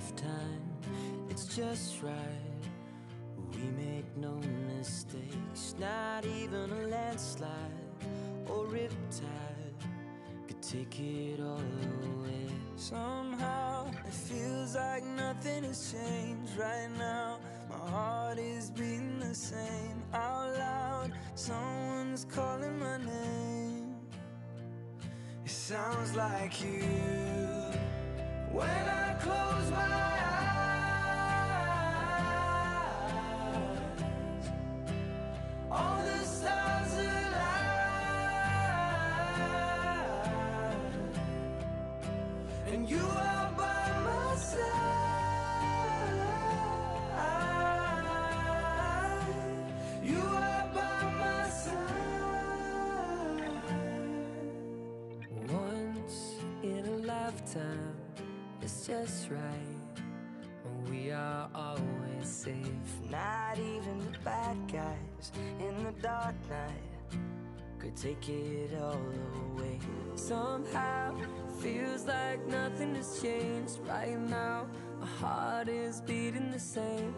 lifetime, it's just right. We make no mistakes, not even a landslide or riptide could take it all away. Somehow it feels like nothing has changed right now. My heart is beating the same out loud. Someone's calling my name. It sounds like you. You are by my side. You are by my side. Once in a lifetime, it's just right. We are always safe. Not even the bad guys in the dark night Could take it all away. Somehow feels like nothing has changed right now. My heart is beating the same